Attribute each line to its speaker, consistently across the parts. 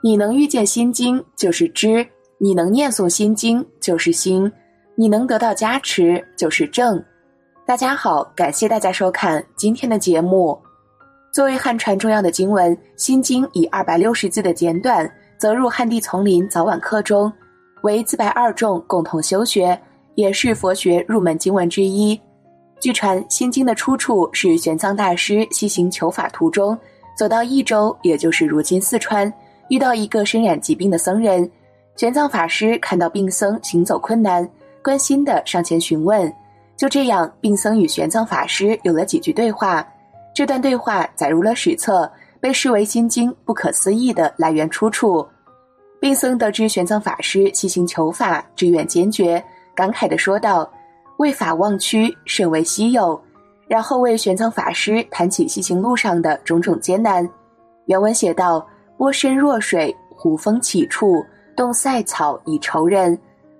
Speaker 1: 你能遇见心经就是知，你能念诵心经就是心，你能得到加持就是正。大家好，感谢大家收看今天的节目。作为汉传重要的经文，《心经》以二百六十字的简短，则入汉地丛林早晚课中，为自白二众共同修学，也是佛学入门经文之一。据传，《心经》的出处是玄奘大师西行求法途中，走到益州，也就是如今四川，遇到一个身染疾病的僧人。玄奘法师看到病僧行走困难，关心的上前询问。就这样，病僧与玄奘法师有了几句对话。这段对话载入了史册，被视为《心经》不可思议的来源出处。病僧得知玄奘法师西行求法，志愿坚决，感慨地说道。为法忘躯，甚为稀有。然后为玄奘法师谈起西行路上的种种艰难。原文写道：“波深若水，湖风起处，动塞草以愁人。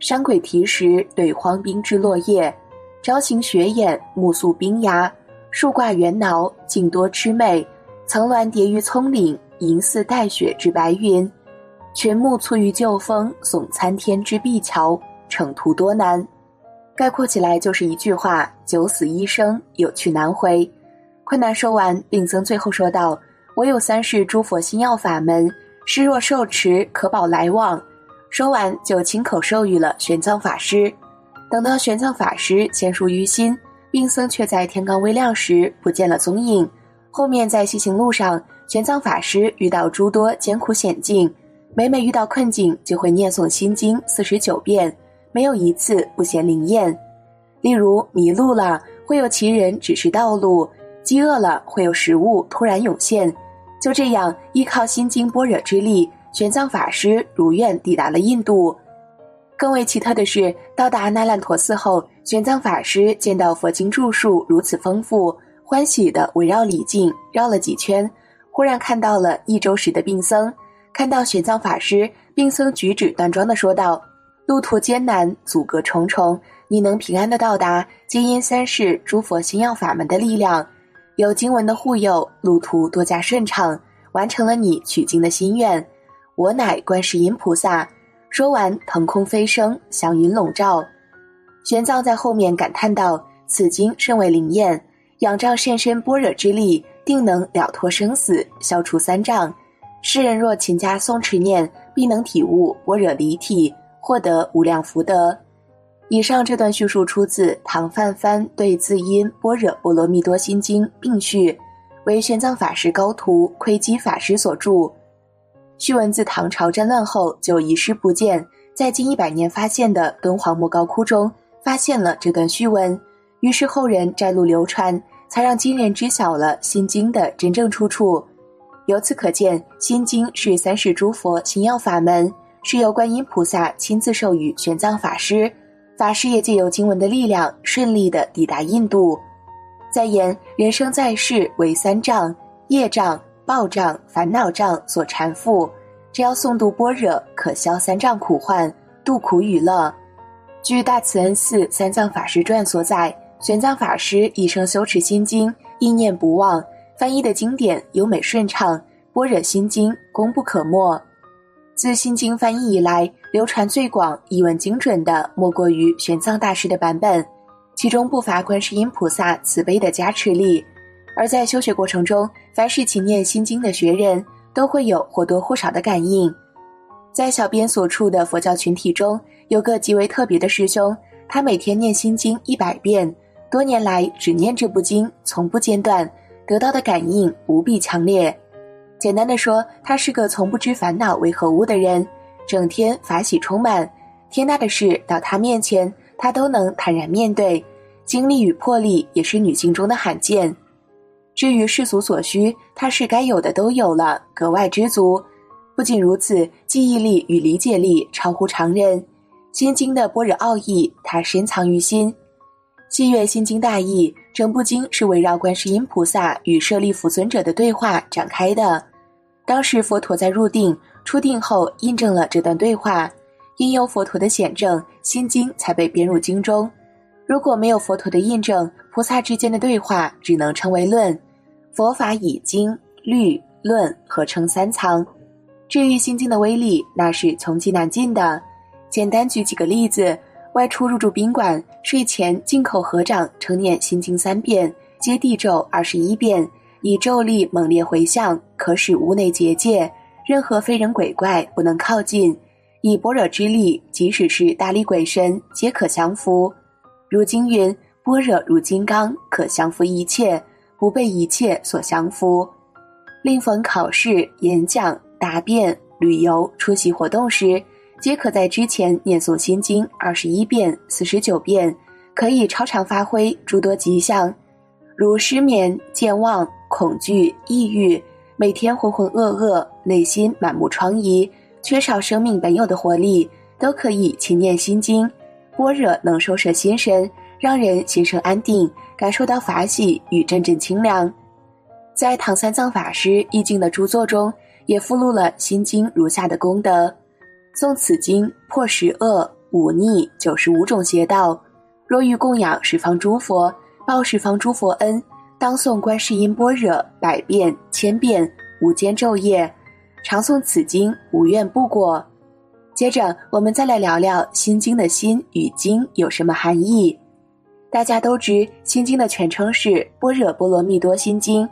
Speaker 1: 山鬼啼石，对荒冰之落叶。朝行雪眼，暮宿冰崖。树挂猿挠，尽多魑魅。层峦叠于葱岭，银似带雪之白云。群木簇于旧峰，耸参天之碧桥。程途多难。”概括起来就是一句话：九死一生，有去难回。困难说完，病僧最后说道：“我有三世诸佛心要法门，师若受持，可保来往。”说完就亲口授予了玄奘法师。等到玄奘法师签书于心，病僧却在天刚微亮时不见了踪影。后面在西行路上，玄奘法师遇到诸多艰苦险境，每每遇到困境，就会念诵心经四十九遍。没有一次不嫌灵验，例如迷路了，会有奇人指示道路；饥饿了，会有食物突然涌现。就这样，依靠心经般若之力，玄奘法师如愿抵达了印度。更为奇特的是，到达那烂陀寺后，玄奘法师见到佛经著述如此丰富，欢喜地围绕礼敬绕了几圈，忽然看到了一周时的病僧。看到玄奘法师，病僧举止端庄地说道。路途艰难，阻隔重重，你能平安的到达，皆因三世诸佛心要法门的力量，有经文的护佑，路途多加顺畅，完成了你取经的心愿。我乃观世音菩萨。说完，腾空飞升，祥云笼罩。玄奘在后面感叹道：“此经甚为灵验，仰仗甚深般若之力，定能了脱生死，消除三障。世人若勤加诵持念，必能体悟般若离体。”获得无量福德。以上这段叙述出自唐范藩对字音《般若波罗蜜多心经》并序，为玄奘法师高徒窥基法师所著。序文自唐朝战乱后就遗失不见，在近一百年发现的敦煌莫高窟中发现了这段序文，于是后人摘录流传，才让今人知晓了《心经》的真正出处。由此可见，《心经》是三世诸佛心要法门。是由观音菩萨亲自授予玄奘法师，法师也借由经文的力量，顺利的抵达印度。再言人生在世为三障：业障、报障、烦恼障所缠缚。只要诵读般若，可消三障苦患，度苦与乐。据大慈恩寺三藏法师传所载，玄奘法师一生修持心经，意念不忘，翻译的经典优美顺畅，般若心经功不可没。自《心经》翻译以来，流传最广、译文精准的，莫过于玄奘大师的版本，其中不乏观世音菩萨慈悲的加持力。而在修学过程中，凡是勤念《心经》的学人，都会有或多或少的感应。在小编所处的佛教群体中，有个极为特别的师兄，他每天念《心经》一百遍，多年来只念这部经，从不间断，得到的感应无比强烈。简单的说，他是个从不知烦恼为何物的人，整天法喜充满，天大的事到他面前，他都能坦然面对，精力与魄力也是女性中的罕见。至于世俗所需，他是该有的都有了，格外知足。不仅如此，记忆力与理解力超乎常人。心经的般若奥义，他深藏于心。细阅心经大意，整部经是围绕观世音菩萨与舍利弗尊者的对话展开的。当时佛陀在入定、出定后，印证了这段对话，因有佛陀的显证，心经才被编入经中。如果没有佛陀的印证，菩萨之间的对话只能称为论。佛法以经、律、论合称三藏。治愈心经的威力那是从极难尽的。简单举几个例子：外出入住宾馆，睡前进口合掌称念心经三遍，接地咒二十一遍，以咒力猛烈回向，可使屋内结界，任何非人鬼怪不能靠近。以般若之力，即使是大力鬼神，皆可降服。如经云：“般若如金刚，可降服一切，不被一切所降服。”另逢考试、演讲、答辩、旅游、出席活动时，皆可在之前念诵心经二十一遍、四十九遍，可以超常发挥诸多吉祥。如失眠、健忘、恐惧、抑郁，每天浑浑噩噩，内心满目疮痍。缺少生命本有的活力，都可以勤念心经，般若能收摄心神，让人心生安定，感受到法喜与阵阵清凉。在唐三藏法师译经的著作中，也附录了心经如下的功德：诵此经破十恶、五逆、九十五种邪道。若欲供养十方诸佛，报十方诸佛恩，当诵观世音般若百遍、千遍，无间昼夜。常诵此经，无怨不果。接着，我们再来聊聊《心经》的“心”与“经”有什么含义。大家都知，《心经》的全称是《般若波罗蜜多心经》。《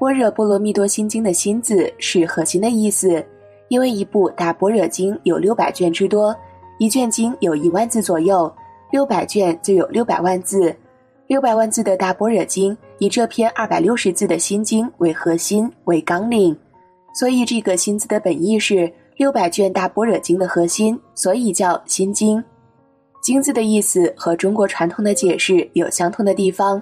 Speaker 1: 般若波罗蜜多心经》的“心”字是核心的意思，因为一部大般若经有六百卷之多，一卷经有一万字左右，六百卷就有六百万字。六百万字的大般若经，以这篇二百六十字的心经为核心，为纲领。所以，这个“心”字的本意是六百卷大般若经的核心，所以叫心经。经字的意思和中国传统的解释有相同的地方。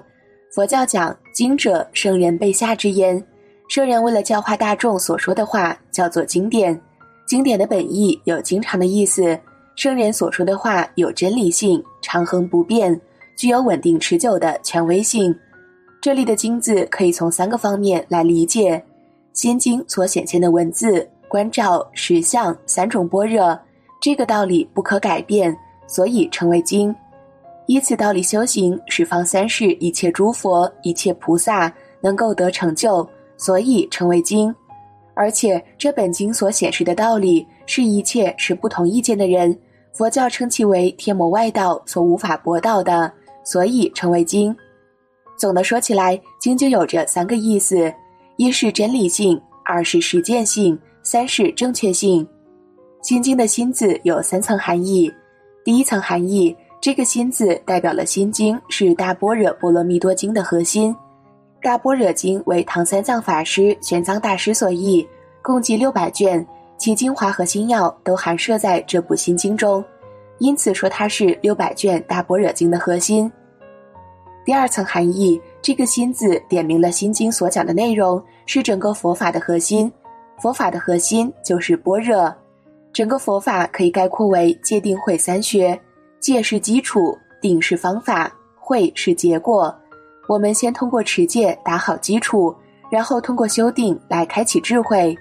Speaker 1: 佛教讲经者，圣人被下之言，圣人为了教化大众所说的话叫做经典。经典的本意有经常的意思，圣人所说的话有真理性，长恒不变，具有稳定持久的权威性。这里的“经”字可以从三个方面来理解。心经所显现的文字、观照、实相三种般若，这个道理不可改变，所以称为经。依此道理修行，十方三世一切诸佛、一切菩萨能够得成就，所以称为经。而且这本经所显示的道理，是一切持不同意见的人，佛教称其为天魔外道所无法驳道的，所以称为经。总的说起来，经就有着三个意思。一是真理性，二是实践性，三是正确性。心经的“心”字有三层含义。第一层含义，这个“心”字代表了心经是大般若波罗蜜多经的核心。大般若经为唐三藏法师、玄奘大师所译，共计六百卷，其精华和心要都含摄在这部心经中，因此说它是六百卷大般若经的核心。第二层含义。这个“心”字点明了《心经》所讲的内容是整个佛法的核心，佛法的核心就是般若。整个佛法可以概括为戒定慧三学，戒是基础，定是方法，慧是结果。我们先通过持戒打好基础，然后通过修定来开启智慧。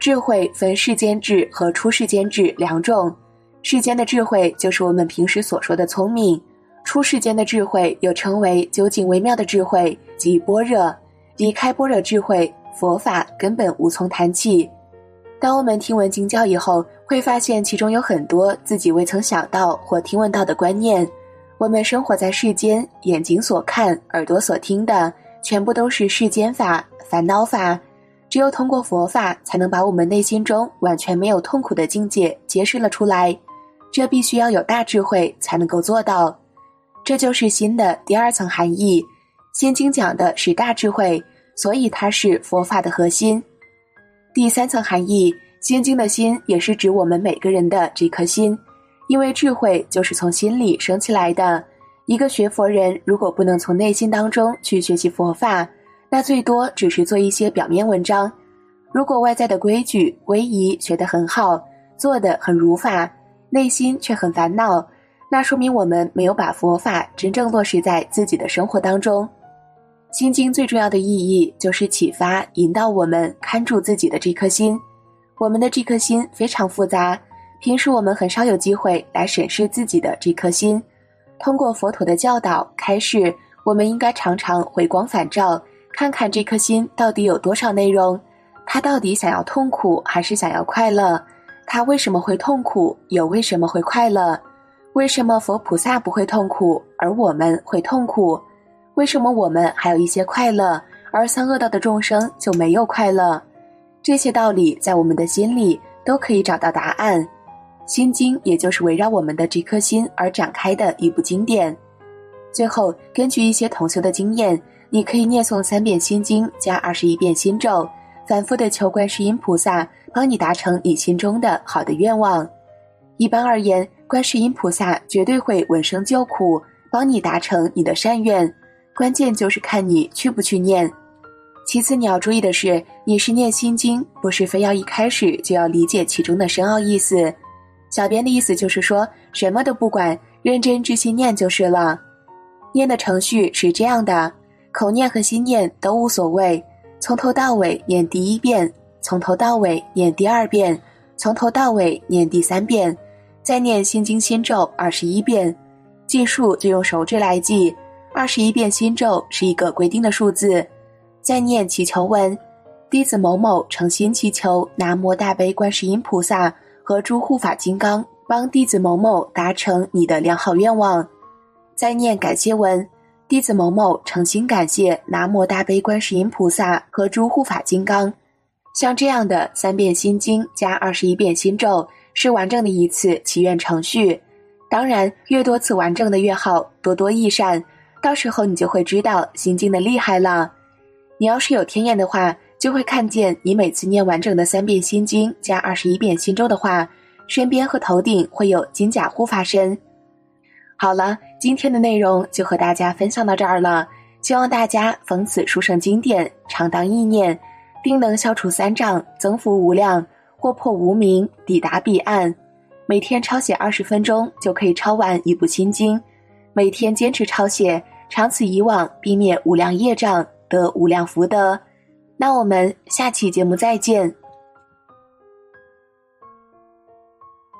Speaker 1: 智慧分世间智和出世间智两种，世间的智慧就是我们平时所说的聪明。出世间的智慧又称为究竟微妙的智慧，即般若。离开般若智慧，佛法根本无从谈起。当我们听闻经教以后，会发现其中有很多自己未曾想到或听闻到的观念。我们生活在世间，眼睛所看、耳朵所听的，全部都是世间法、烦恼法。只有通过佛法，才能把我们内心中完全没有痛苦的境界揭示了出来。这必须要有大智慧才能够做到。这就是心的第二层含义，《心经》讲的是大智慧，所以它是佛法的核心。第三层含义，《心经》的心也是指我们每个人的这颗心，因为智慧就是从心里生起来的。一个学佛人如果不能从内心当中去学习佛法，那最多只是做一些表面文章。如果外在的规矩、威仪学得很好，做得很如法，内心却很烦恼。那说明我们没有把佛法真正落实在自己的生活当中。心经最重要的意义就是启发、引导我们看住自己的这颗心。我们的这颗心非常复杂，平时我们很少有机会来审视自己的这颗心。通过佛陀的教导开示，我们应该常常回光返照，看看这颗心到底有多少内容，他到底想要痛苦还是想要快乐？他为什么会痛苦？又为什么会快乐？为什么佛菩萨不会痛苦，而我们会痛苦？为什么我们还有一些快乐，而三恶道的众生就没有快乐？这些道理在我们的心里都可以找到答案。心经也就是围绕我们的这颗心而展开的一部经典。最后，根据一些同修的经验，你可以念诵三遍心经加二十一遍心咒。反复的求观世音菩萨帮你达成你心中的好的愿望。一般而言，观世音菩萨绝对会闻声救苦，帮你达成你的善愿。关键就是看你去不去念。其次，你要注意的是，你是念心经，不是非要一开始就要理解其中的深奥意思。小编的意思就是说，什么都不管，认真执行念就是了。念的程序是这样的：口念和心念都无所谓。从头到尾念第一遍，从头到尾念第二遍，从头到尾念第三遍，再念心经心咒二十一遍。计数就用手指来记，二十一遍心咒是一个规定的数字。再念祈求文，弟子某某诚心祈求南无大悲观世音菩萨和诸护法金刚帮弟子某某达成你的良好愿望。再念感谢文。弟子某某诚心感谢南无大悲观世音菩萨和诸护法金刚。像这样的三遍心经加二十一遍心咒，是完整的一次祈愿程序。当然，越多次完整的越好，多多益善。到时候你就会知道心经的厉害了。你要是有天眼的话，就会看见你每次念完整的三遍心经加二十一遍心咒的话，身边和头顶会有金甲护法身。好了，今天的内容就和大家分享到这儿了。希望大家逢此书圣经典，常当意念，定能消除三障，增福无量，过破无名，抵达彼岸。每天抄写二十分钟，就可以抄完一部心经。每天坚持抄写，长此以往，避免无量业障，得无量福德。那我们下期节目再见。